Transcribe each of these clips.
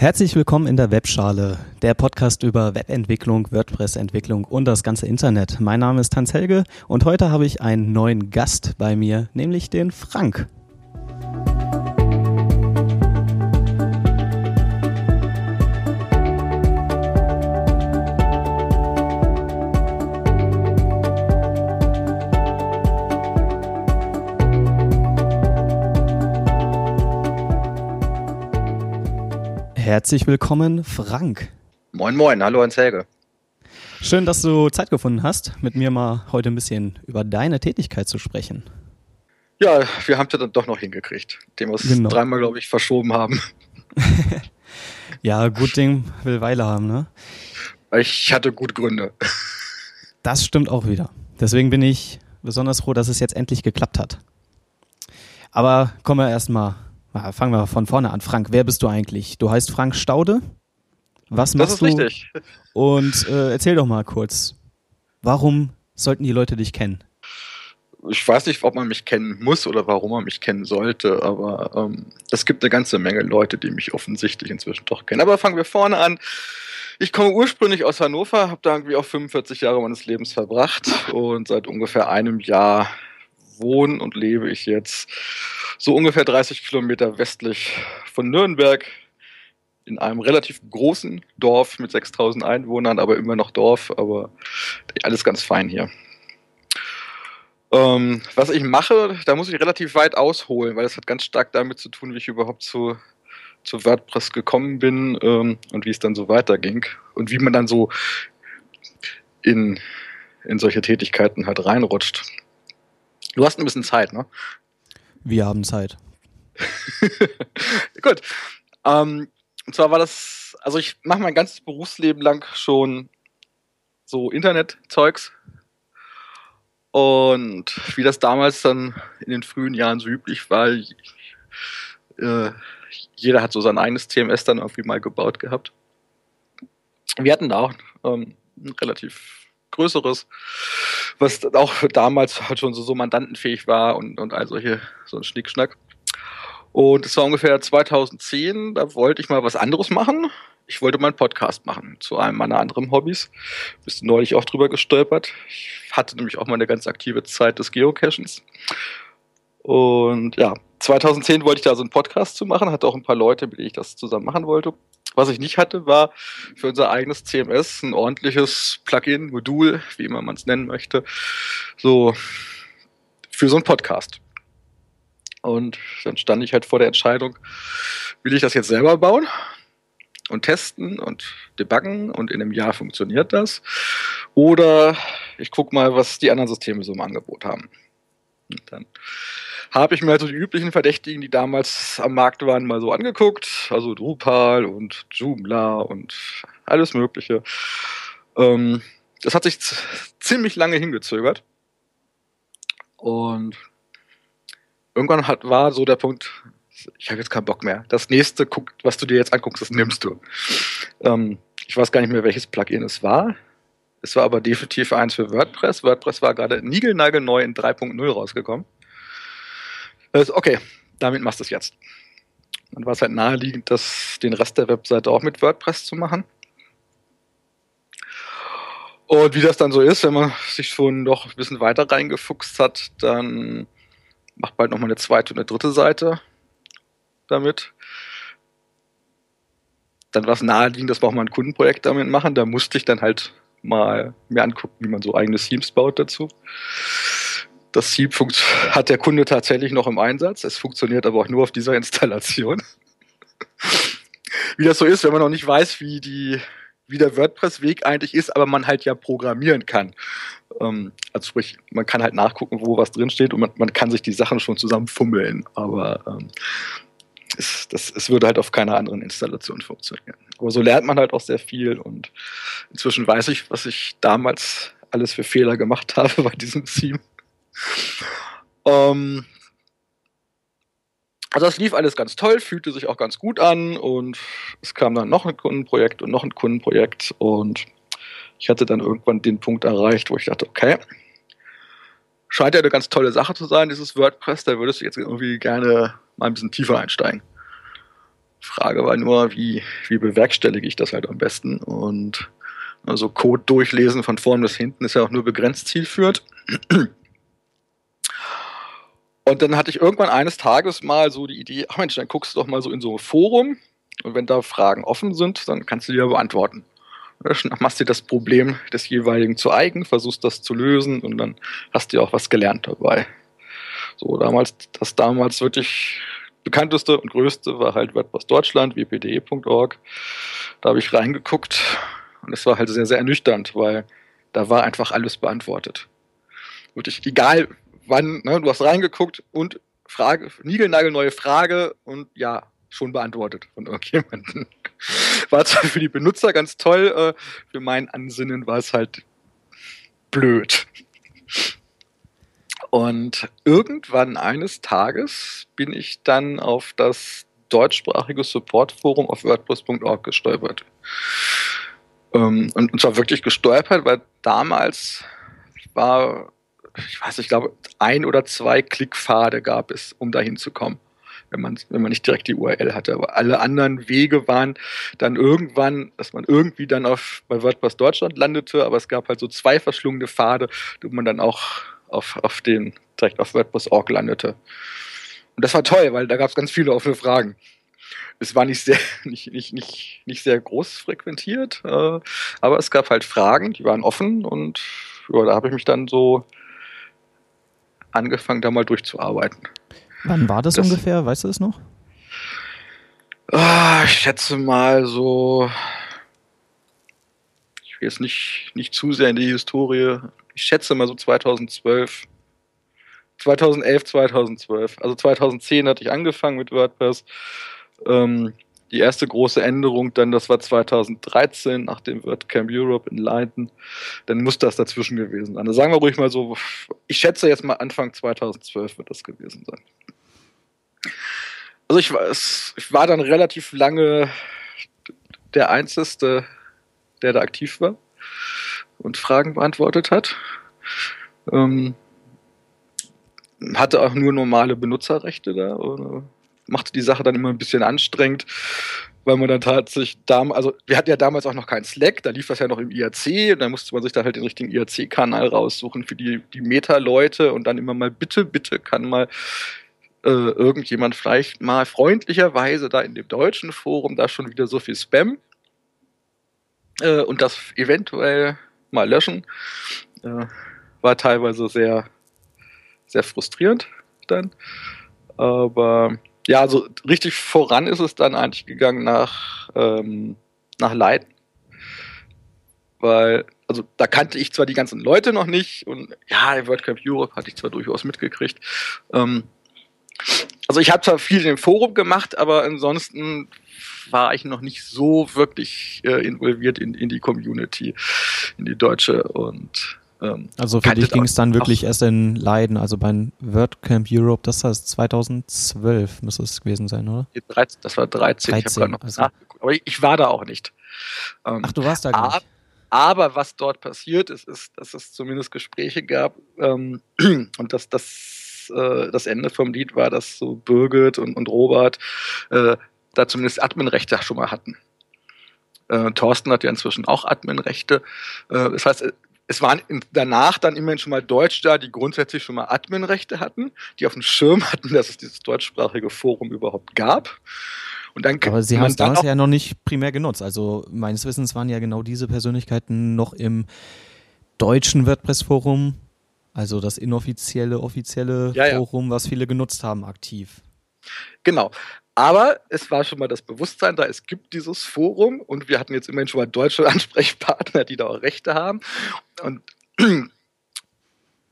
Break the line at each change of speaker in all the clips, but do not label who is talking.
Herzlich willkommen in der Webschale, der Podcast über Webentwicklung, WordPress-Entwicklung und das ganze Internet. Mein Name ist Hans Helge und heute habe ich einen neuen Gast bei mir, nämlich den Frank. Herzlich willkommen, Frank.
Moin, moin, hallo Hans Helge.
Schön, dass du Zeit gefunden hast, mit mir mal heute ein bisschen über deine Tätigkeit zu sprechen.
Ja, wir haben es dann doch noch hingekriegt, dem wir es genau. dreimal, glaube ich, verschoben haben.
ja, gut Ding will Weile haben, ne?
Ich hatte gute Gründe.
Das stimmt auch wieder. Deswegen bin ich besonders froh, dass es jetzt endlich geklappt hat. Aber kommen wir erstmal Fangen wir von vorne an. Frank, wer bist du eigentlich? Du heißt Frank Staude. Was machst
das ist du? richtig.
Und äh, erzähl doch mal kurz, warum sollten die Leute dich kennen?
Ich weiß nicht, ob man mich kennen muss oder warum man mich kennen sollte, aber ähm, es gibt eine ganze Menge Leute, die mich offensichtlich inzwischen doch kennen. Aber fangen wir vorne an. Ich komme ursprünglich aus Hannover, habe da irgendwie auch 45 Jahre meines Lebens verbracht und seit ungefähr einem Jahr wohne und lebe ich jetzt so ungefähr 30 Kilometer westlich von Nürnberg in einem relativ großen Dorf mit 6000 Einwohnern, aber immer noch Dorf, aber alles ganz fein hier. Ähm, was ich mache, da muss ich relativ weit ausholen, weil das hat ganz stark damit zu tun, wie ich überhaupt zu, zu WordPress gekommen bin ähm, und wie es dann so weiterging und wie man dann so in, in solche Tätigkeiten halt reinrutscht. Du hast ein bisschen Zeit, ne?
Wir haben Zeit.
Gut. Ähm, und zwar war das, also ich mache mein ganzes Berufsleben lang schon so Internetzeugs. Und wie das damals dann in den frühen Jahren so üblich war, äh, jeder hat so sein eigenes CMS dann irgendwie mal gebaut gehabt. Wir hatten da auch ähm, ein relativ Größeres, was auch damals halt schon so, so mandantenfähig war und, und all solche, so ein Schnickschnack. Und es war ungefähr 2010, da wollte ich mal was anderes machen. Ich wollte mal einen Podcast machen zu einem meiner anderen Hobbys. Bist du neulich auch drüber gestolpert. Ich hatte nämlich auch mal eine ganz aktive Zeit des Geocachens. Und ja, 2010 wollte ich da so einen Podcast zu machen, hatte auch ein paar Leute, mit denen ich das zusammen machen wollte. Was ich nicht hatte, war für unser eigenes CMS ein ordentliches Plugin, Modul, wie immer man es nennen möchte, so für so einen Podcast. Und dann stand ich halt vor der Entscheidung, will ich das jetzt selber bauen und testen und debuggen und in einem Jahr funktioniert das? Oder ich gucke mal, was die anderen Systeme so im Angebot haben. Dann habe ich mir also die üblichen Verdächtigen, die damals am Markt waren, mal so angeguckt. Also Drupal und Joomla und alles Mögliche. Ähm, das hat sich ziemlich lange hingezögert. Und irgendwann hat, war so der Punkt, ich habe jetzt keinen Bock mehr. Das nächste, was du dir jetzt anguckst, das nimmst du. Ähm, ich weiß gar nicht mehr, welches Plugin es war. Es war aber definitiv eins für WordPress. WordPress war gerade niegelnagelneu in 3.0 rausgekommen. Also, okay, damit machst du es jetzt. Dann war es halt naheliegend, das, den Rest der Webseite auch mit WordPress zu machen. Und wie das dann so ist, wenn man sich schon doch ein bisschen weiter reingefuchst hat, dann macht bald nochmal eine zweite und eine dritte Seite damit. Dann war es naheliegend, dass wir auch mal ein Kundenprojekt damit machen. Da musste ich dann halt mal mir angucken, wie man so eigene Themes baut dazu. Das Sieb hat der Kunde tatsächlich noch im Einsatz. Es funktioniert aber auch nur auf dieser Installation. wie das so ist, wenn man noch nicht weiß, wie, die, wie der WordPress-Weg eigentlich ist, aber man halt ja programmieren kann. Ähm, also sprich, man kann halt nachgucken, wo was drinsteht und man, man kann sich die Sachen schon zusammenfummeln. Aber ähm, es, das, es würde halt auf keiner anderen Installation funktionieren. Aber so lernt man halt auch sehr viel und inzwischen weiß ich, was ich damals alles für Fehler gemacht habe bei diesem Theme. Ähm, also das lief alles ganz toll, fühlte sich auch ganz gut an und es kam dann noch ein Kundenprojekt und noch ein Kundenprojekt und ich hatte dann irgendwann den Punkt erreicht, wo ich dachte, okay, scheint ja eine ganz tolle Sache zu sein, dieses WordPress, da würdest du jetzt irgendwie gerne mal ein bisschen tiefer einsteigen. Frage war nur, wie, wie bewerkstellige ich das halt am besten? Und also Code durchlesen von vorn bis hinten ist ja auch nur begrenzt zielführend. Und dann hatte ich irgendwann eines Tages mal so die Idee, ach Mensch, dann guckst du doch mal so in so ein Forum und wenn da Fragen offen sind, dann kannst du die ja beantworten. Machst dir das Problem des jeweiligen zu eigen, versuchst das zu lösen und dann hast du auch was gelernt dabei. So, damals, das damals wirklich bekannteste und größte war halt WordPress Deutschland, wpde.org. Da habe ich reingeguckt und es war halt sehr, sehr ernüchternd, weil da war einfach alles beantwortet. Wirklich, egal wann, ne, du hast reingeguckt und Frage, niegelnagelneue Frage und ja, schon beantwortet von irgendjemandem. War zwar für die Benutzer ganz toll, äh, für mein Ansinnen war es halt blöd. Und irgendwann eines Tages bin ich dann auf das deutschsprachige Supportforum auf WordPress.org gestolpert. Ähm, und, und zwar wirklich gestolpert, weil damals war, ich weiß, ich glaube, ein oder zwei Klickpfade gab es, um dahin zu kommen wenn man, wenn man nicht direkt die URL hatte. Aber alle anderen Wege waren dann irgendwann, dass man irgendwie dann auf, bei WordPress Deutschland landete, aber es gab halt so zwei verschlungene Pfade, wo man dann auch auf, auf den, direkt auf WordPress.org landete. Und das war toll, weil da gab es ganz viele offene Fragen. Es war nicht sehr, nicht, nicht, nicht, nicht sehr groß frequentiert, äh, aber es gab halt Fragen, die waren offen und ja, da habe ich mich dann so angefangen, da mal durchzuarbeiten.
Wann war das, das ungefähr? Weißt du es noch?
Oh, ich schätze mal so. Ich will jetzt nicht, nicht zu sehr in die Historie. Ich schätze mal so 2012. 2011, 2012. Also 2010 hatte ich angefangen mit WordPress. Ähm, die erste große Änderung dann, das war 2013 nach dem WordCamp Europe in Leiden. Dann muss das dazwischen gewesen sein. Also sagen wir ruhig mal so, ich schätze jetzt mal Anfang 2012 wird das gewesen sein. Also ich war, ich war dann relativ lange der Einzige, der da aktiv war und Fragen beantwortet hat. Ähm, hatte auch nur normale Benutzerrechte da. Oder machte die Sache dann immer ein bisschen anstrengend, weil man dann tatsächlich also wir hatten ja damals auch noch keinen Slack, da lief das ja noch im IRC und da musste man sich da halt den richtigen IRC-Kanal raussuchen für die, die Meta-Leute und dann immer mal bitte, bitte kann mal äh, irgendjemand vielleicht mal freundlicherweise da in dem deutschen Forum da schon wieder so viel Spam äh, und das eventuell mal löschen. Äh, war teilweise sehr, sehr frustrierend dann. Aber ja, also richtig voran ist es dann eigentlich gegangen nach, ähm, nach Leiden. Weil, also da kannte ich zwar die ganzen Leute noch nicht und ja, World Cup Europe hatte ich zwar durchaus mitgekriegt. Ähm, also ich habe zwar viel im Forum gemacht, aber ansonsten war ich noch nicht so wirklich äh, involviert in, in die Community, in die deutsche und
ähm, also für dich ging es dann wirklich erst in Leiden, also beim WordCamp Europe, das heißt 2012 müsste es gewesen sein, oder?
Das war 13, 13 ich noch also. Aber ich war da auch nicht.
Ähm, Ach, du warst da gar nicht.
Aber was dort passiert ist, ist, dass es zumindest Gespräche gab ähm, und dass das, äh, das Ende vom Lied war, dass so Birgit und, und Robert äh, da zumindest Adminrechte schon mal hatten. Äh, Thorsten hat ja inzwischen auch Adminrechte. Äh, das heißt, es waren danach dann immerhin schon mal Deutsche da, die grundsätzlich schon mal Adminrechte hatten, die auf dem Schirm hatten, dass es dieses deutschsprachige Forum überhaupt gab.
Und dann Aber sie haben es damals ja noch nicht primär genutzt. Also meines Wissens waren ja genau diese Persönlichkeiten noch im deutschen WordPress-Forum, also das inoffizielle, offizielle ja, Forum, ja. was viele genutzt haben, aktiv.
Genau. Aber es war schon mal das Bewusstsein da, es gibt dieses Forum und wir hatten jetzt immerhin schon mal deutsche Ansprechpartner, die da auch Rechte haben. Und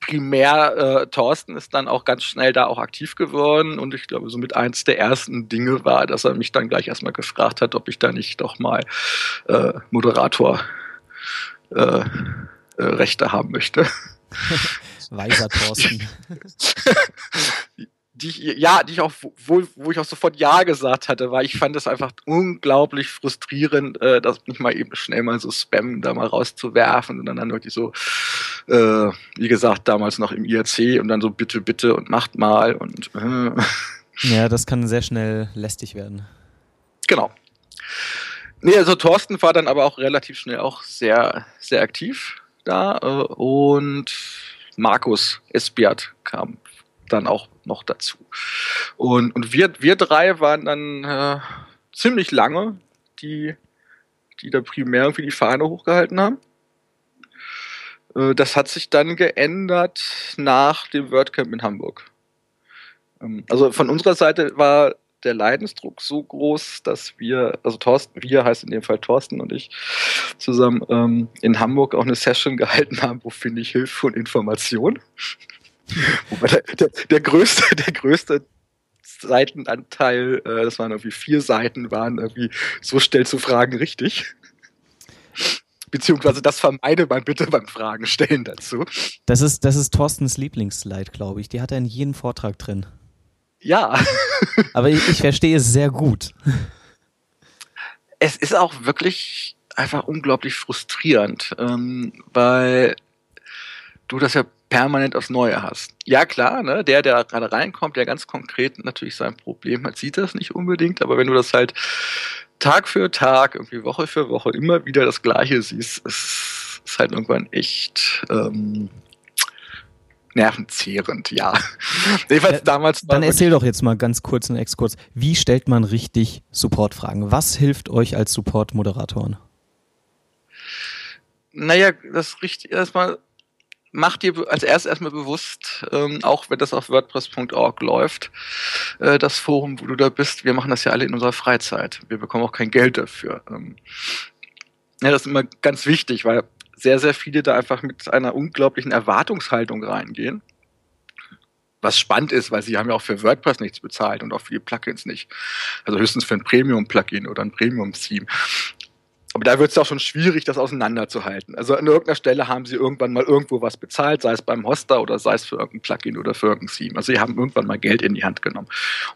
primär äh, Thorsten ist dann auch ganz schnell da auch aktiv geworden und ich glaube, somit eins der ersten Dinge war, dass er mich dann gleich erstmal gefragt hat, ob ich da nicht doch mal äh, Moderator äh, äh Rechte haben möchte.
Weiser Thorsten.
die ja, die ich auch, wo, wo ich auch sofort Ja gesagt hatte, weil ich fand es einfach unglaublich frustrierend, äh, das nicht mal eben schnell mal so Spam da mal rauszuwerfen und dann, dann wirklich so, äh, wie gesagt, damals noch im IRC und dann so bitte, bitte und macht mal und äh.
Ja, das kann sehr schnell lästig werden.
Genau. Nee, also Thorsten war dann aber auch relativ schnell auch sehr, sehr aktiv da äh, und Markus Esbiat kam dann auch noch dazu. Und, und wir, wir drei waren dann äh, ziemlich lange die, die da primär irgendwie die Fahne hochgehalten haben. Äh, das hat sich dann geändert nach dem WordCamp in Hamburg. Ähm, also von unserer Seite war der Leidensdruck so groß, dass wir, also Thorsten, wir heißt in dem Fall Thorsten und ich, zusammen ähm, in Hamburg auch eine Session gehalten haben, wo finde ich Hilfe und Information. Wobei der, der, der, größte, der größte Seitenanteil, äh, das waren irgendwie vier Seiten, waren irgendwie so stellst du Fragen richtig. Beziehungsweise das vermeide man bitte beim Fragen stellen dazu.
Das ist, das ist Thorstens Lieblingsslide, glaube ich. Die hat er in jedem Vortrag drin.
Ja.
Aber ich, ich verstehe es sehr gut.
Es ist auch wirklich einfach unglaublich frustrierend, ähm, weil du das ja permanent aufs Neue hast. Ja, klar, ne, der, der gerade reinkommt, der ganz konkret natürlich sein Problem hat, sieht das nicht unbedingt, aber wenn du das halt Tag für Tag, irgendwie Woche für Woche immer wieder das Gleiche siehst, ist, ist halt irgendwann echt ähm, nervenzehrend, ja.
Jedenfalls damals. Dann erzähl doch jetzt mal ganz kurz einen Exkurs. Wie stellt man richtig Supportfragen? Was hilft euch als Support-Moderatoren?
Naja, das richtig erstmal mach dir als erstes erstmal bewusst, ähm, auch wenn das auf WordPress.org läuft, äh, das Forum, wo du da bist, wir machen das ja alle in unserer Freizeit. Wir bekommen auch kein Geld dafür. Ähm, ja, das ist immer ganz wichtig, weil sehr, sehr viele da einfach mit einer unglaublichen Erwartungshaltung reingehen. Was spannend ist, weil sie haben ja auch für WordPress nichts bezahlt und auch für die Plugins nicht. Also höchstens für ein Premium-Plugin oder ein Premium-Theme. Aber da wird es auch schon schwierig, das auseinanderzuhalten. Also an irgendeiner Stelle haben sie irgendwann mal irgendwo was bezahlt, sei es beim Hoster oder sei es für irgendein Plugin oder für irgendein Theme. Also sie haben irgendwann mal Geld in die Hand genommen.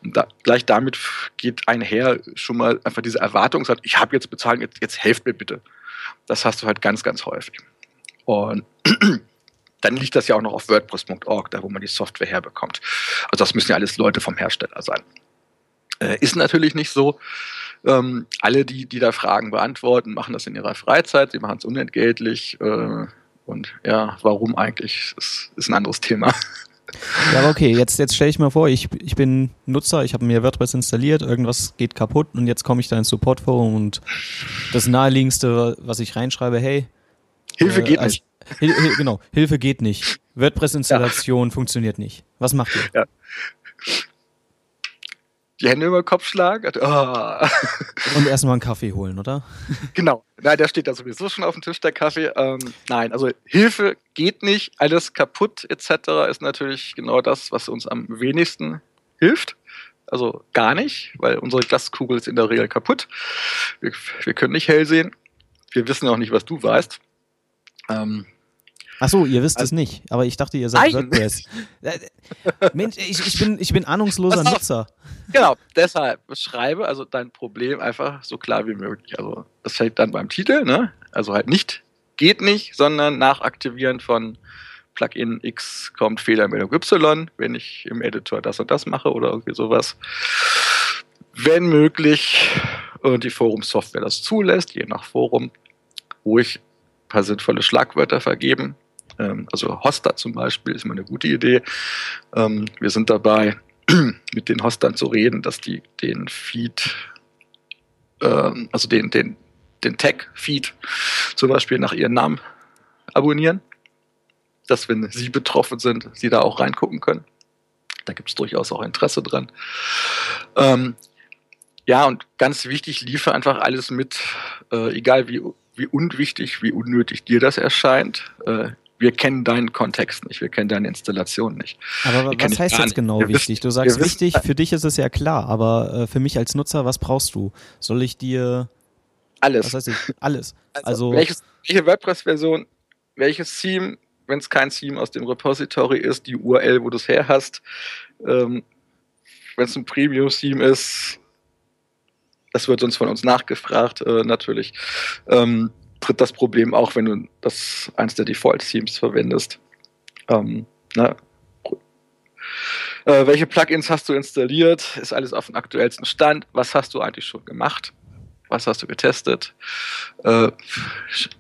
Und da, gleich damit geht einher schon mal einfach diese Erwartung, sagt, ich habe jetzt bezahlt, jetzt, jetzt helft mir bitte. Das hast du halt ganz, ganz häufig. Und dann liegt das ja auch noch auf WordPress.org, da wo man die Software herbekommt. Also das müssen ja alles Leute vom Hersteller sein. Äh, ist natürlich nicht so. Ähm, alle, die, die da Fragen beantworten, machen das in ihrer Freizeit, sie machen es unentgeltlich. Äh, und ja, warum eigentlich, ist, ist ein anderes Thema.
Ja, aber okay, jetzt, jetzt stelle ich mir vor, ich, ich bin Nutzer, ich habe mir WordPress installiert, irgendwas geht kaputt und jetzt komme ich da ins Supportforum und das naheliegendste, was ich reinschreibe, hey.
Hilfe äh, geht als, nicht.
Hil, Hil, genau, Hilfe geht nicht. WordPress-Installation ja. funktioniert nicht. Was macht ihr? Ja
die Hände über den Kopf schlagen. Oh.
Und erstmal einen Kaffee holen, oder?
Genau. Nein, der steht da sowieso schon auf dem Tisch, der Kaffee. Ähm, nein, also Hilfe geht nicht, alles kaputt etc. ist natürlich genau das, was uns am wenigsten hilft. Also gar nicht, weil unsere Glaskugel ist in der Regel kaputt. Wir, wir können nicht hell sehen. Wir wissen auch nicht, was du weißt.
Ähm, Ach so, ihr wisst also, es nicht, aber ich dachte, ihr seid. WordPress. Äh, Mensch, ich, ich, bin, ich bin ahnungsloser Nutzer.
Genau, deshalb beschreibe also dein Problem einfach so klar wie möglich. Also das fällt dann beim Titel, ne? Also halt nicht geht nicht, sondern nach Aktivieren von Plugin X kommt Fehlermeldung Y, wenn ich im Editor das und das mache oder irgendwie sowas. Wenn möglich und die Forum-Software das zulässt, je nach Forum, ruhig ein paar sinnvolle Schlagwörter vergeben, ähm, also Hoster zum Beispiel ist immer eine gute Idee. Ähm, wir sind dabei, mit den Hostern zu reden, dass die den Feed, ähm, also den, den, den Tag-Feed zum Beispiel nach ihren Namen abonnieren. Dass, wenn sie betroffen sind, sie da auch reingucken können. Da gibt es durchaus auch Interesse dran. Ähm, ja, und ganz wichtig, liefere einfach alles mit, äh, egal wie, wie unwichtig, wie unnötig dir das erscheint. Äh, wir kennen deinen Kontext nicht, wir kennen deine Installation nicht.
Aber was heißt jetzt genau wir wichtig? Wissen, du sagst wichtig, für dich ist es ja klar, aber äh, für mich als Nutzer, was brauchst du? Soll ich dir
alles?
Was heißt ich? Alles.
Also, also welches, welche WordPress-Version, welches Theme, wenn es kein Theme aus dem Repository ist, die URL, wo du es her hast, ähm, wenn es ein Premium-Theme ist, das wird uns von uns nachgefragt, äh, natürlich. Ähm, tritt das Problem auch, wenn du das eins der Default-Themes verwendest. Ähm, ne? Äh, welche Plugins hast du installiert? Ist alles auf dem aktuellsten Stand? Was hast du eigentlich schon gemacht? Was hast du getestet? Äh,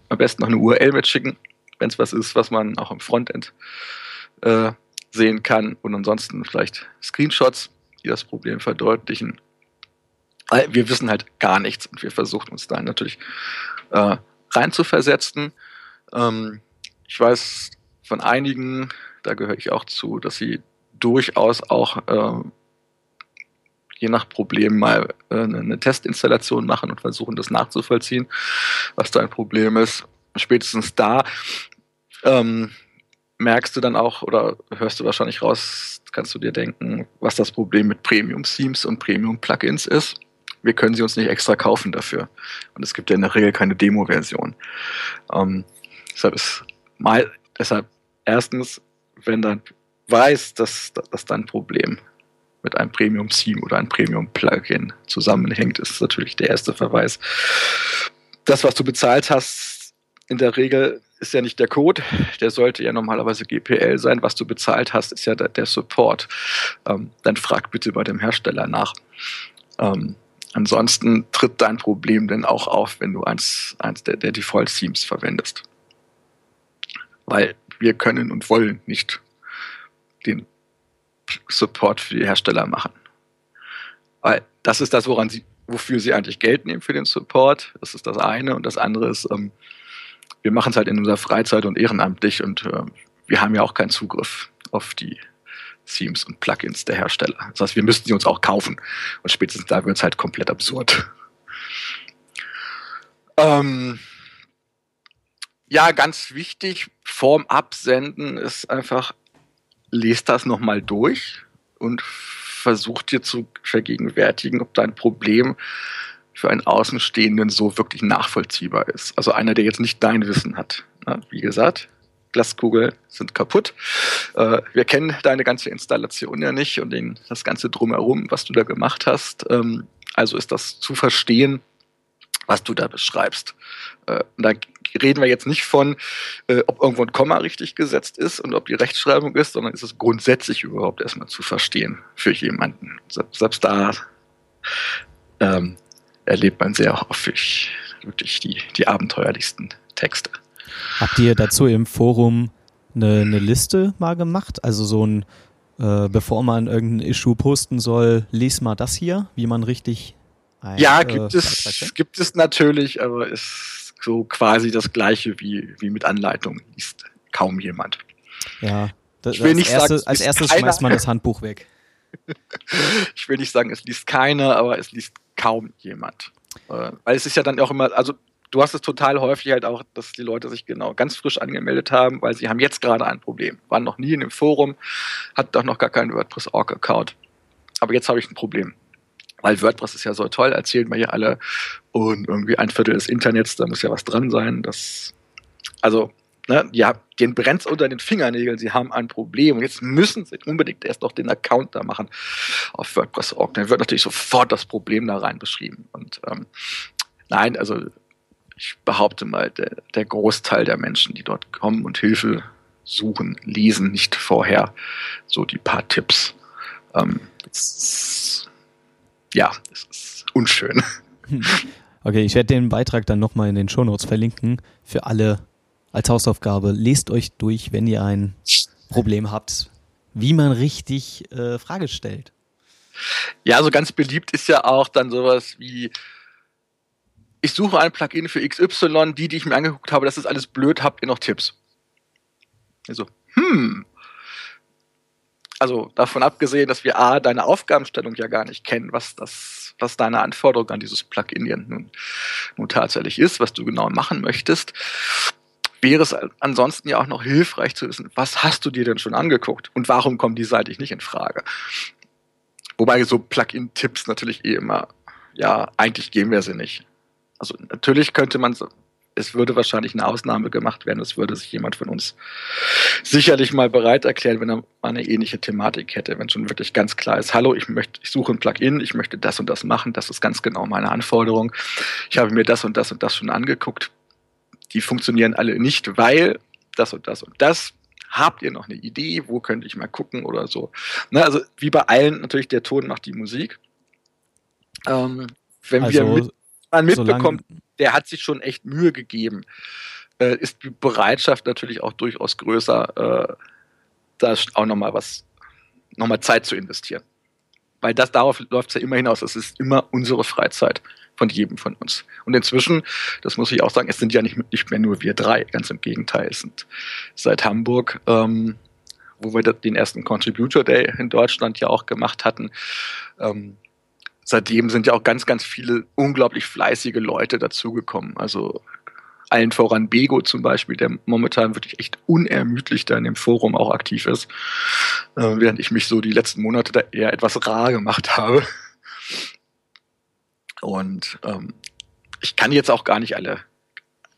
am besten noch eine URL mitschicken, wenn es was ist, was man auch im Frontend äh, sehen kann. Und ansonsten vielleicht Screenshots, die das Problem verdeutlichen. Wir wissen halt gar nichts und wir versuchen uns da natürlich äh, rein zu versetzen. Ähm, ich weiß von einigen, da gehöre ich auch zu, dass sie durchaus auch äh, je nach Problem mal äh, eine Testinstallation machen und versuchen, das nachzuvollziehen, was da ein Problem ist. Spätestens da ähm, merkst du dann auch oder hörst du wahrscheinlich raus, kannst du dir denken, was das Problem mit Premium-Themes und Premium-Plugins ist. Wir können sie uns nicht extra kaufen dafür. Und es gibt ja in der Regel keine Demo-Version. Ähm, deshalb ist mal, deshalb erstens, wenn dann weiß, dass, dass dein Problem mit einem Premium-Theme oder einem Premium-Plugin zusammenhängt, ist natürlich der erste Verweis. Das, was du bezahlt hast, in der Regel ist ja nicht der Code, der sollte ja normalerweise GPL sein. Was du bezahlt hast, ist ja der, der Support. Ähm, dann frag bitte bei dem Hersteller nach. Ähm, ansonsten tritt dein Problem dann auch auf, wenn du eins, eins der, der Default-Themes verwendest. Weil wir können und wollen nicht den Support für die Hersteller machen. Weil das ist das, woran sie, wofür sie eigentlich Geld nehmen für den Support. Das ist das eine. Und das andere ist, ähm, wir machen es halt in unserer Freizeit und ehrenamtlich und äh, wir haben ja auch keinen Zugriff auf die Themes und Plugins der Hersteller. Das heißt, wir müssten sie uns auch kaufen. Und spätestens da wird es halt komplett absurd. Ähm, ja, ganz wichtig, vorm Absenden ist einfach lest das nochmal durch und versucht dir zu vergegenwärtigen, ob dein Problem für einen Außenstehenden so wirklich nachvollziehbar ist. Also einer, der jetzt nicht dein Wissen hat. Na, wie gesagt, Glaskugeln sind kaputt. Äh, wir kennen deine ganze Installation ja nicht und den, das ganze drumherum, was du da gemacht hast. Ähm, also ist das zu verstehen, was du da beschreibst. Äh, da reden wir jetzt nicht von, äh, ob irgendwo ein Komma richtig gesetzt ist und ob die Rechtschreibung ist, sondern ist es grundsätzlich überhaupt erstmal zu verstehen für jemanden. Selbst da ähm, erlebt man sehr häufig wirklich die, die abenteuerlichsten Texte.
Habt ihr dazu im Forum eine, eine Liste mal gemacht? Also so ein, äh, bevor man irgendein Issue posten soll, lies mal das hier, wie man richtig
ein, ja, äh, gibt, es, gibt es natürlich, aber ist so quasi das gleiche wie, wie mit Anleitung. Liest kaum jemand.
Ja, das, ich will nicht erste, sagen, als erstes keiner. schmeißt man das Handbuch weg.
ich will nicht sagen, es liest keiner, aber es liest kaum jemand. Äh, weil es ist ja dann auch immer, also du hast es total häufig halt auch, dass die Leute sich genau ganz frisch angemeldet haben, weil sie haben jetzt gerade ein Problem. Waren noch nie in dem Forum, hatten doch noch gar keinen WordPress-Org-Account. Aber jetzt habe ich ein Problem weil WordPress ist ja so toll, erzählen wir hier alle und irgendwie ein Viertel des Internets, da muss ja was dran sein. Das, also, ne, ja, den brennt unter den Fingernägeln, sie haben ein Problem und jetzt müssen sie unbedingt erst noch den Account da machen auf WordPress.org. Dann wird natürlich sofort das Problem da rein beschrieben. Und ähm, nein, also ich behaupte mal, der, der Großteil der Menschen, die dort kommen und Hilfe suchen, lesen nicht vorher so die paar Tipps. Ähm, das, ja, es ist unschön.
Okay, ich werde den Beitrag dann nochmal in den Shownotes verlinken für alle als Hausaufgabe. Lest euch durch, wenn ihr ein Problem habt, wie man richtig äh, Frage stellt.
Ja, so ganz beliebt ist ja auch dann sowas wie, ich suche ein Plugin für XY, die, die ich mir angeguckt habe, das ist alles blöd, habt ihr noch Tipps? Also, hm, also davon abgesehen, dass wir A, deine Aufgabenstellung ja gar nicht kennen, was das, was deine Anforderung an dieses Plugin nun, nun tatsächlich ist, was du genau machen möchtest, wäre es ansonsten ja auch noch hilfreich zu wissen, was hast du dir denn schon angeguckt und warum kommen die seitlich nicht in Frage? Wobei so Plugin-Tipps natürlich eh immer, ja, eigentlich geben wir sie nicht. Also natürlich könnte man es würde wahrscheinlich eine Ausnahme gemacht werden. Es würde sich jemand von uns sicherlich mal bereit erklären, wenn er mal eine ähnliche Thematik hätte, wenn schon wirklich ganz klar ist, hallo, ich möchte, ich suche ein Plugin, ich möchte das und das machen, das ist ganz genau meine Anforderung. Ich habe mir das und das und das schon angeguckt. Die funktionieren alle nicht, weil das und das und das habt ihr noch eine Idee, wo könnte ich mal gucken oder so. Na, also wie bei allen natürlich, der Ton macht die Musik. Ähm, wenn also, wir mit, man mitbekommt, der hat sich schon echt Mühe gegeben, äh, ist die Bereitschaft natürlich auch durchaus größer, äh, da auch nochmal was, nochmal Zeit zu investieren. Weil das darauf läuft es ja immer hinaus. Es ist immer unsere Freizeit von jedem von uns. Und inzwischen, das muss ich auch sagen, es sind ja nicht, nicht mehr nur wir drei, ganz im Gegenteil. Es sind seit Hamburg, ähm, wo wir den ersten Contributor Day in Deutschland ja auch gemacht hatten, ähm, seitdem sind ja auch ganz, ganz viele unglaublich fleißige Leute dazugekommen. Also allen voran Bego zum Beispiel, der momentan wirklich echt unermüdlich da in dem Forum auch aktiv ist, äh, während ich mich so die letzten Monate da eher etwas rar gemacht habe. Und ähm, ich kann jetzt auch gar nicht alle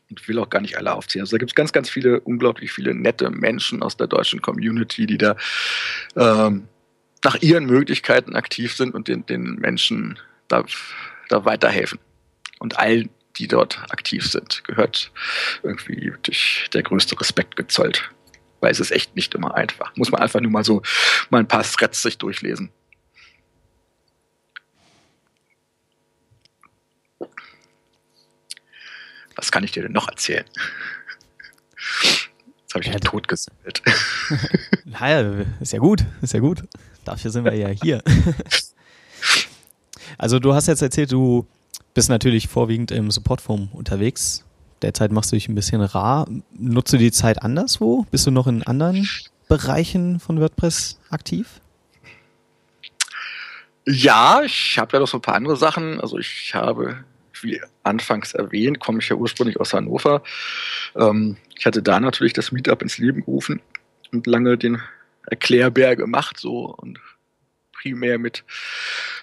und will auch gar nicht alle aufzählen. Also da gibt es ganz, ganz viele, unglaublich viele nette Menschen aus der deutschen Community, die da ähm, nach ihren Möglichkeiten aktiv sind und den, den Menschen da, da weiterhelfen. Und allen, die dort aktiv sind, gehört irgendwie durch der größte Respekt gezollt. Weil es ist echt nicht immer einfach. Muss man einfach nur mal so mal ein paar Threads sich durchlesen. Was kann ich dir denn noch erzählen? Jetzt habe ich ja, tot gesammelt.
naja, ist ja gut, ist ja gut. Dafür sind wir ja hier. also du hast jetzt erzählt, du bist natürlich vorwiegend im Supportform unterwegs. Derzeit machst du dich ein bisschen rar. Nutzt du die Zeit anderswo? Bist du noch in anderen Bereichen von WordPress aktiv?
Ja, ich habe ja noch so ein paar andere Sachen. Also ich habe wie anfangs erwähnt, komme ich ja ursprünglich aus Hannover. Ähm, ich hatte da natürlich das Meetup ins Leben gerufen und lange den Erklärbär gemacht, so und primär mit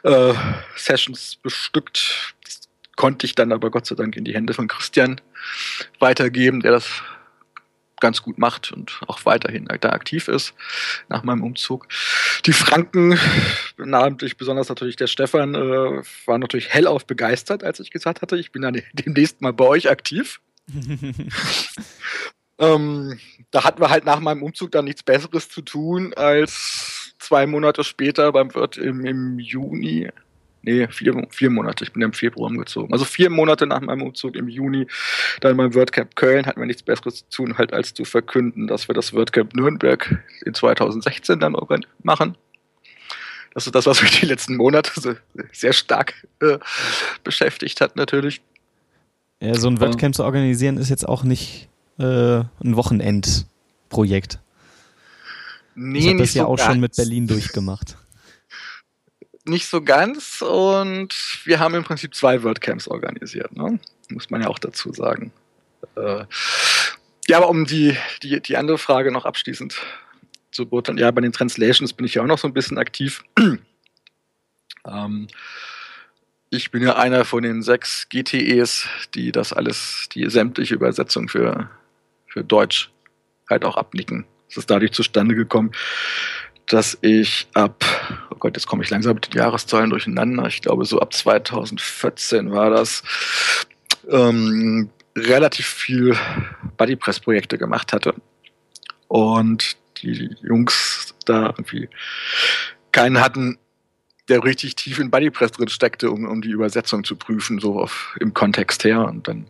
äh, Sessions bestückt. Das konnte ich dann aber Gott sei Dank in die Hände von Christian weitergeben, der das ganz gut macht und auch weiterhin da aktiv ist nach meinem Umzug. Die Franken, namentlich besonders natürlich der Stefan, äh, war natürlich hellauf begeistert, als ich gesagt hatte, ich bin dann demnächst mal bei euch aktiv. ähm, da hatten wir halt nach meinem Umzug dann nichts Besseres zu tun, als zwei Monate später beim Wirt im, im Juni, Nee, vier, vier Monate. Ich bin im Februar umgezogen. Also vier Monate nach meinem Umzug im Juni, dann beim WordCamp Köln, hatten wir nichts Besseres zu tun, halt als zu verkünden, dass wir das WordCamp Nürnberg in 2016 dann machen. Das ist das, was mich die letzten Monate sehr stark äh, beschäftigt hat, natürlich.
Ja, so ein WordCamp zu organisieren ist jetzt auch nicht äh, ein Wochenendprojekt. Nee, ich habe das ja so auch ganz. schon mit Berlin durchgemacht
nicht so ganz und wir haben im Prinzip zwei WordCamps organisiert, ne? muss man ja auch dazu sagen. Äh, ja, aber um die, die, die andere Frage noch abschließend zu beurteilen, ja, bei den Translations bin ich ja auch noch so ein bisschen aktiv. ähm, ich bin ja einer von den sechs GTEs, die das alles, die sämtliche Übersetzung für, für Deutsch halt auch abnicken. Es ist dadurch zustande gekommen, dass ich ab, oh Gott, jetzt komme ich langsam mit den Jahreszahlen durcheinander, ich glaube so ab 2014 war das, ähm, relativ viel Bodypress-Projekte gemacht hatte. Und die Jungs da irgendwie keinen hatten, der richtig tief in Bodypress drin steckte, um, um die Übersetzung zu prüfen, so auf, im Kontext her. Und dann,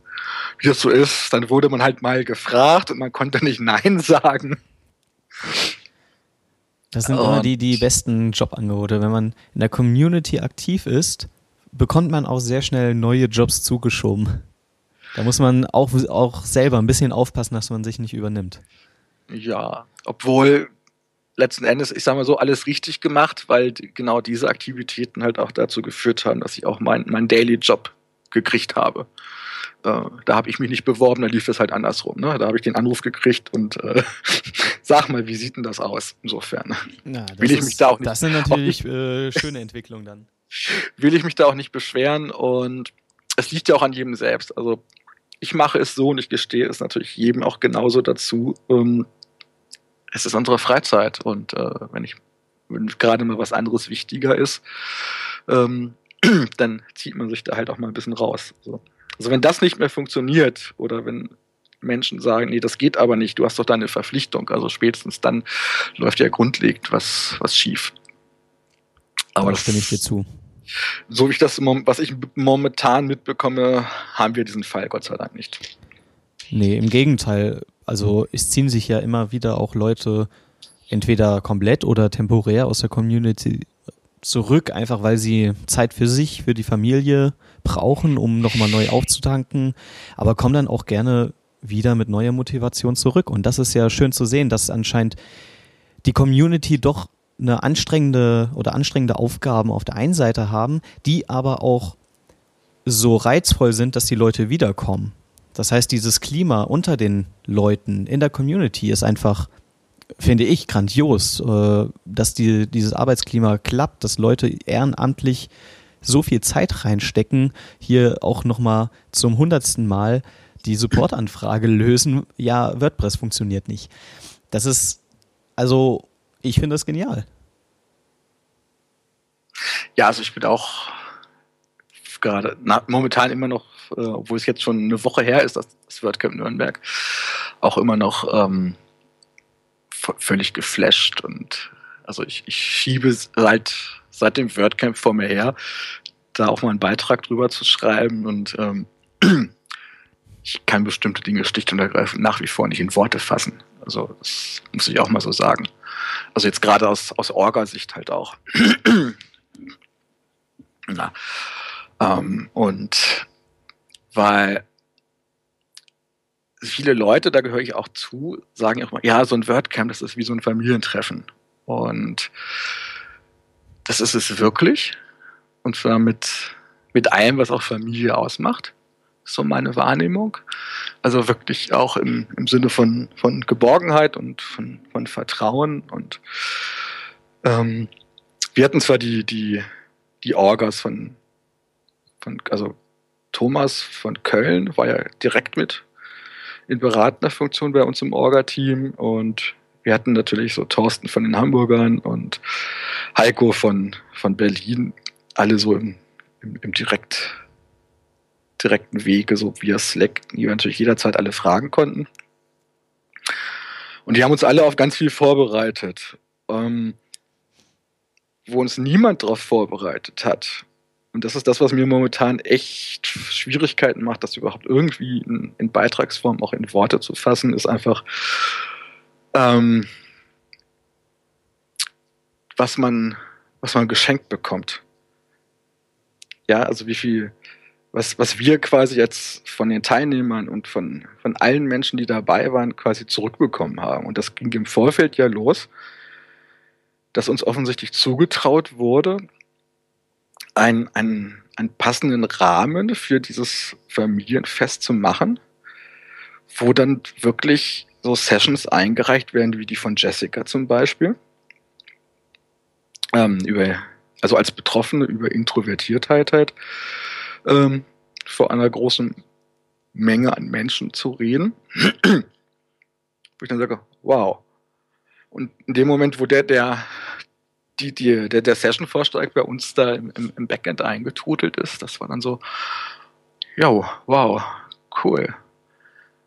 wie das so ist, dann wurde man halt mal gefragt und man konnte nicht Nein sagen.
Das sind und immer die, die besten Jobangebote. Wenn man in der Community aktiv ist, bekommt man auch sehr schnell neue Jobs zugeschoben. Da muss man auch, auch selber ein bisschen aufpassen, dass man sich nicht übernimmt.
Ja, obwohl letzten Endes, ich sage mal so, alles richtig gemacht, weil genau diese Aktivitäten halt auch dazu geführt haben, dass ich auch meinen mein Daily Job gekriegt habe. Äh, da habe ich mich nicht beworben, da lief es halt andersrum. Ne? Da habe ich den Anruf gekriegt und äh, sag mal, wie sieht denn das aus? Insofern
ja, will ich ist, mich da auch nicht. Das sind natürlich nicht, äh, schöne Entwicklungen dann.
Will ich mich da auch nicht beschweren und es liegt ja auch an jedem selbst. Also ich mache es so und ich gestehe es natürlich jedem auch genauso dazu. Ähm, es ist unsere Freizeit und äh, wenn ich wenn gerade mal was anderes wichtiger ist, ähm, dann zieht man sich da halt auch mal ein bisschen raus. So. Also wenn das nicht mehr funktioniert oder wenn Menschen sagen, nee, das geht aber nicht, du hast doch deine Verpflichtung. Also spätestens dann läuft ja grundlegend was, was schief.
Aber da stimme ich dir zu.
So wie ich das, was ich momentan mitbekomme, haben wir diesen Fall Gott sei Dank nicht.
Nee, im Gegenteil. Also es ziehen sich ja immer wieder auch Leute entweder komplett oder temporär aus der Community zurück, einfach weil sie Zeit für sich, für die Familie brauchen, um nochmal neu aufzutanken, aber kommen dann auch gerne wieder mit neuer Motivation zurück. Und das ist ja schön zu sehen, dass anscheinend die Community doch eine anstrengende oder anstrengende Aufgaben auf der einen Seite haben, die aber auch so reizvoll sind, dass die Leute wiederkommen. Das heißt, dieses Klima unter den Leuten in der Community ist einfach, finde ich, grandios, äh, dass die, dieses Arbeitsklima klappt, dass Leute ehrenamtlich so viel Zeit reinstecken, hier auch nochmal zum hundertsten Mal die Supportanfrage lösen. Ja, WordPress funktioniert nicht. Das ist, also, ich finde das genial.
Ja, also ich bin auch gerade na, momentan immer noch, äh, obwohl es jetzt schon eine Woche her ist, das, das WordCamp Nürnberg, auch immer noch ähm, völlig geflasht und also ich, ich schiebe seit, seit dem WordCamp vor mir her, da auch mal einen Beitrag drüber zu schreiben und ähm, ich kann bestimmte Dinge schlicht und ergreifend nach wie vor nicht in Worte fassen. Also das muss ich auch mal so sagen. Also jetzt gerade aus, aus Orga-Sicht halt auch. Na, ähm, und weil viele Leute, da gehöre ich auch zu, sagen auch mal, ja, so ein WordCamp, das ist wie so ein Familientreffen. Und das ist es wirklich. Und zwar mit, mit allem, was auch Familie ausmacht. So meine Wahrnehmung. Also wirklich auch im, im Sinne von, von Geborgenheit und von, von Vertrauen. Und ähm, wir hatten zwar die, die, die Orgas von, von, also Thomas von Köln war ja direkt mit in beratender Funktion bei uns im Orga-Team und wir hatten natürlich so Thorsten von den Hamburgern und Heiko von, von Berlin, alle so im, im, im direkt, direkten Wege, so via Slack, die wir natürlich jederzeit alle fragen konnten. Und die haben uns alle auf ganz viel vorbereitet. Ähm, wo uns niemand darauf vorbereitet hat. Und das ist das, was mir momentan echt Schwierigkeiten macht, das überhaupt irgendwie in, in Beitragsform auch in Worte zu fassen, ist einfach, ähm, was man, was man geschenkt bekommt. Ja, also wie viel, was, was wir quasi jetzt von den Teilnehmern und von, von allen Menschen, die dabei waren, quasi zurückbekommen haben. Und das ging im Vorfeld ja los dass uns offensichtlich zugetraut wurde, einen, einen, einen passenden Rahmen für dieses Familienfest zu machen, wo dann wirklich so Sessions eingereicht werden, wie die von Jessica zum Beispiel. Ähm, über, also als Betroffene über Introvertiertheit halt, ähm, vor einer großen Menge an Menschen zu reden. wo ich dann sage, wow, und in dem Moment, wo der, der, die, die, der, der Session-Vorschlag bei uns da im, im Backend eingetrudelt ist, das war dann so, ja, wow, cool.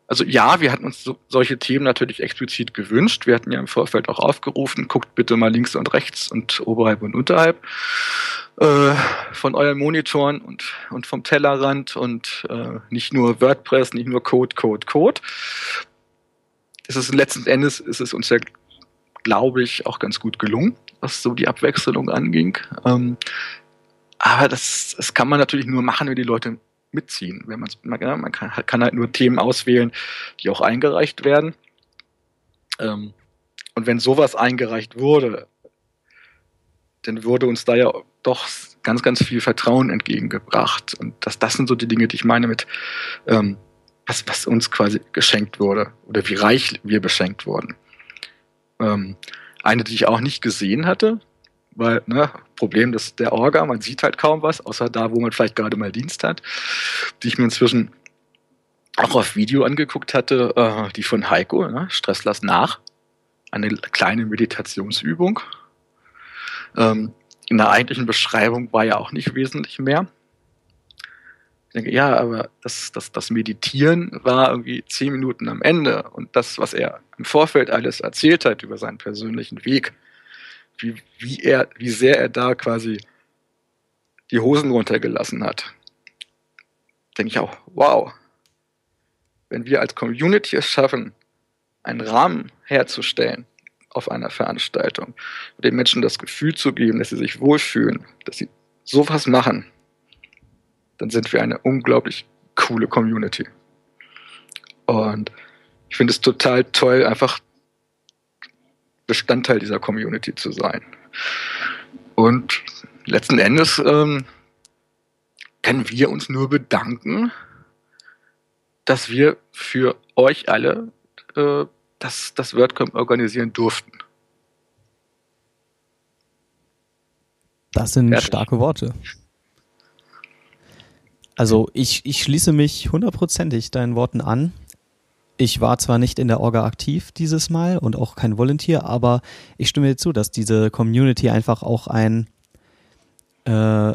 Also ja, wir hatten uns so, solche Themen natürlich explizit gewünscht. Wir hatten ja im Vorfeld auch aufgerufen, guckt bitte mal links und rechts und oberhalb und unterhalb äh, von euren Monitoren und, und vom Tellerrand und äh, nicht nur WordPress, nicht nur Code, Code, Code. Es ist letzten Endes ist es uns ja glaube ich, auch ganz gut gelungen, was so die Abwechslung anging. Ähm, aber das, das kann man natürlich nur machen, wenn die Leute mitziehen. Wenn man, man kann, kann, halt nur Themen auswählen, die auch eingereicht werden. Ähm, und wenn sowas eingereicht wurde, dann wurde uns da ja doch ganz, ganz viel Vertrauen entgegengebracht. Und das, das sind so die Dinge, die ich meine mit, ähm, was, was uns quasi geschenkt wurde oder wie reich wir beschenkt wurden. Ähm, eine, die ich auch nicht gesehen hatte, weil, ne, Problem des, der Orga, man sieht halt kaum was, außer da, wo man vielleicht gerade mal Dienst hat, die ich mir inzwischen auch auf Video angeguckt hatte, äh, die von Heiko, ne, Stress lass nach, eine kleine Meditationsübung. Ähm, in der eigentlichen Beschreibung war ja auch nicht wesentlich mehr. Denke, ja, aber das, das, das Meditieren war irgendwie zehn Minuten am Ende und das, was er im Vorfeld alles erzählt hat über seinen persönlichen Weg, wie, wie, er, wie sehr er da quasi die Hosen runtergelassen hat, denke ich auch, wow, wenn wir als Community es schaffen, einen Rahmen herzustellen auf einer Veranstaltung den Menschen das Gefühl zu geben, dass sie sich wohlfühlen, dass sie sowas machen, dann sind wir eine unglaublich coole Community. Und ich finde es total toll, einfach Bestandteil dieser Community zu sein. Und letzten Endes ähm, können wir uns nur bedanken, dass wir für euch alle äh, das, das WordCamp organisieren durften.
Das sind Fertig. starke Worte. Also ich, ich schließe mich hundertprozentig deinen Worten an. Ich war zwar nicht in der Orga aktiv dieses Mal und auch kein Volunteer, aber ich stimme dir zu, dass diese Community einfach auch ein, äh,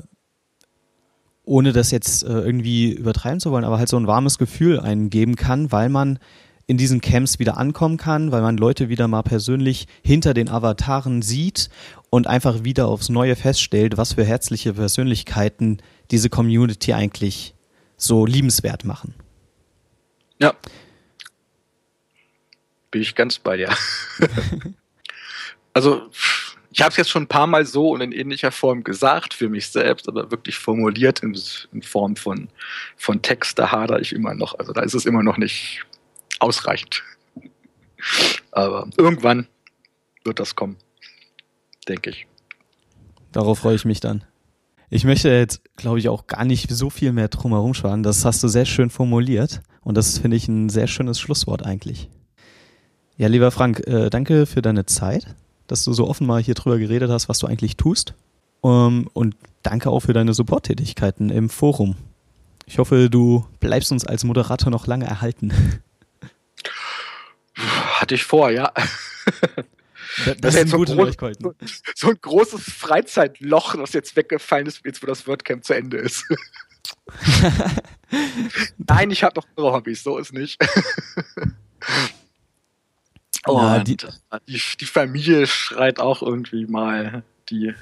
ohne das jetzt äh, irgendwie übertreiben zu wollen, aber halt so ein warmes Gefühl einen geben kann, weil man in diesen Camps wieder ankommen kann, weil man Leute wieder mal persönlich hinter den Avataren sieht und einfach wieder aufs Neue feststellt, was für herzliche Persönlichkeiten diese Community eigentlich so liebenswert machen.
Ja. Bin ich ganz bei dir. also, ich habe es jetzt schon ein paar Mal so und in ähnlicher Form gesagt für mich selbst, aber wirklich formuliert in, in Form von, von Text, da hader ich immer noch. Also da ist es immer noch nicht ausreichend. Aber irgendwann wird das kommen, denke ich.
Darauf freue ich mich dann. Ich möchte jetzt, glaube ich, auch gar nicht so viel mehr drumherum schwagen. Das hast du sehr schön formuliert und das finde ich ein sehr schönes Schlusswort eigentlich. Ja, lieber Frank, äh, danke für deine Zeit, dass du so offen mal hier drüber geredet hast, was du eigentlich tust. Um, ähm, und danke auch für deine Supporttätigkeiten im Forum. Ich hoffe, du bleibst uns als Moderator noch lange erhalten.
Hatte ich vor, ja.
Das, das ist jetzt so, groß, so,
so, ein großes Freizeitloch, das jetzt weggefallen ist, jetzt wo das WordCamp zu Ende ist. Nein, ich habe noch andere Hobbys, so ist nicht. Und die, die, die, Familie schreit auch irgendwie mal. Die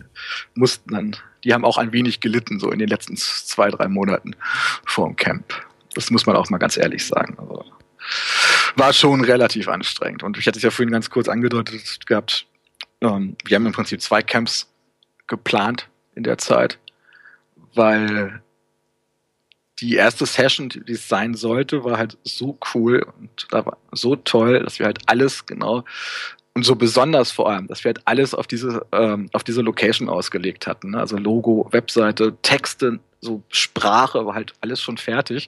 mussten dann, die haben auch ein wenig gelitten, so in den letzten zwei, drei Monaten vor dem Camp. Das muss man auch mal ganz ehrlich sagen. Also, war schon relativ anstrengend. Und ich hatte es ja vorhin ganz kurz angedeutet gehabt, ähm, wir haben im Prinzip zwei Camps geplant in der Zeit, weil die erste Session, die es sein sollte, war halt so cool und so toll, dass wir halt alles genau und so besonders vor allem, dass wir halt alles auf diese, ähm, auf diese Location ausgelegt hatten. Ne? Also Logo, Webseite, Texte, so Sprache, war halt alles schon fertig.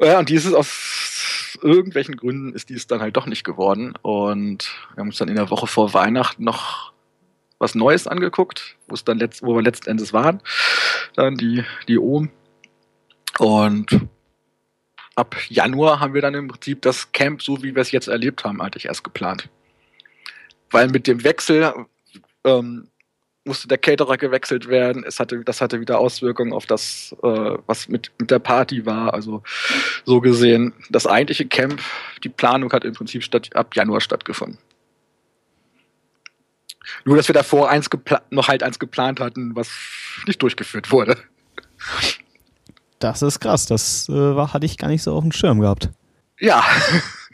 Ja, und dieses aus irgendwelchen Gründen ist dies dann halt doch nicht geworden. Und wir haben uns dann in der Woche vor Weihnachten noch was Neues angeguckt, wo es dann letzt, wo wir letzten Endes waren. Dann die, die OM. Und ab Januar haben wir dann im Prinzip das Camp, so wie wir es jetzt erlebt haben, eigentlich erst geplant. Weil mit dem Wechsel ähm, musste der Caterer gewechselt werden. Es hatte, das hatte wieder Auswirkungen auf das, äh, was mit, mit der Party war. Also so gesehen, das eigentliche Camp, die Planung hat im Prinzip statt, ab Januar stattgefunden. Nur, dass wir davor eins noch halt eins geplant hatten, was nicht durchgeführt wurde.
Das ist krass. Das äh, war, hatte ich gar nicht so auf dem Schirm gehabt.
Ja.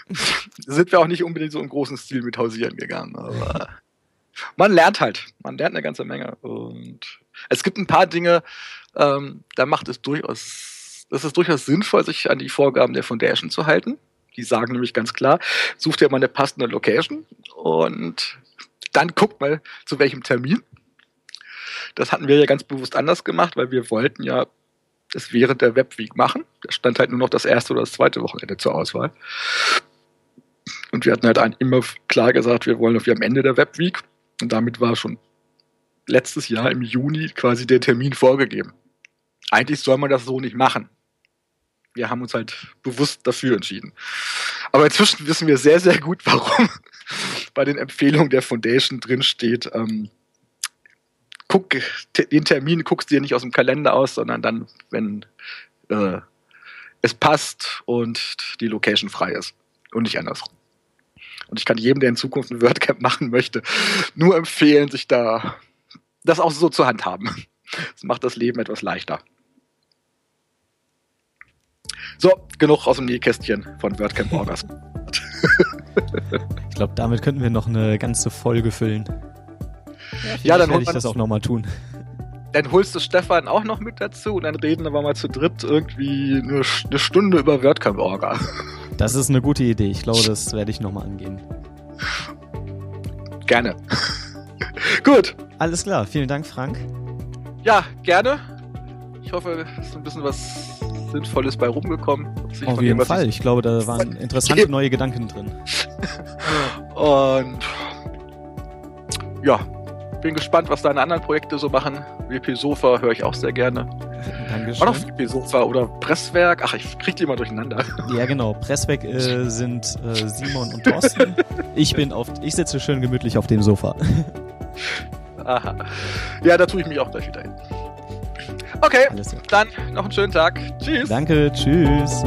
sind wir auch nicht unbedingt so im großen Stil mit Hausieren gegangen. Aber man lernt halt. Man lernt eine ganze Menge. Und es gibt ein paar Dinge, ähm, da macht es durchaus, das ist durchaus sinnvoll, sich an die Vorgaben der Foundation zu halten. Die sagen nämlich ganz klar, such dir mal eine passende Location und dann guck mal, zu welchem Termin. Das hatten wir ja ganz bewusst anders gemacht, weil wir wollten ja es während der Webweek machen. Da stand halt nur noch das erste oder das zweite Wochenende zur Auswahl. Und wir hatten halt immer klar gesagt, wir wollen auf am Ende der Webweek. Und damit war schon letztes Jahr im Juni quasi der Termin vorgegeben. Eigentlich soll man das so nicht machen. Wir haben uns halt bewusst dafür entschieden. Aber inzwischen wissen wir sehr, sehr gut, warum bei den Empfehlungen der Foundation drin steht, ähm, guck, den Termin guckst du dir nicht aus dem Kalender aus, sondern dann, wenn äh, es passt und die Location frei ist und nicht andersrum. Und ich kann jedem, der in Zukunft ein WordCamp machen möchte, nur empfehlen, sich da das auch so zu handhaben. Das macht das Leben etwas leichter. So, genug aus dem Nähkästchen von WordCamp Orgas.
ich glaube, damit könnten wir noch eine ganze Folge füllen.
Ja, ja dann
werde ich das auch nochmal tun.
Dann holst du Stefan auch noch mit dazu und dann reden wir mal zu dritt irgendwie eine, eine Stunde über WordCamp Orga.
Das ist eine gute Idee. Ich glaube, das werde ich nochmal angehen.
Gerne. Gut.
Alles klar. Vielen Dank, Frank.
Ja, gerne. Ich hoffe, es ist ein bisschen was Sinnvolles bei rumgekommen.
Auf jeden Fall. Ich glaube, da waren interessante neue Gedanken drin.
Und ja, bin gespannt, was deine anderen Projekte so machen. WP Sofa höre ich auch sehr gerne. Dankeschön. War noch WP Sofa oder Presswerk? Ach, ich kriege die immer durcheinander.
Ja, genau. Presswerk äh, sind äh, Simon und Thorsten. ich bin auf, ich sitze schön gemütlich auf dem Sofa.
Aha. Ja, da tue ich mich auch gleich wieder hin. Okay, dann noch einen schönen Tag. Tschüss.
Danke, tschüss.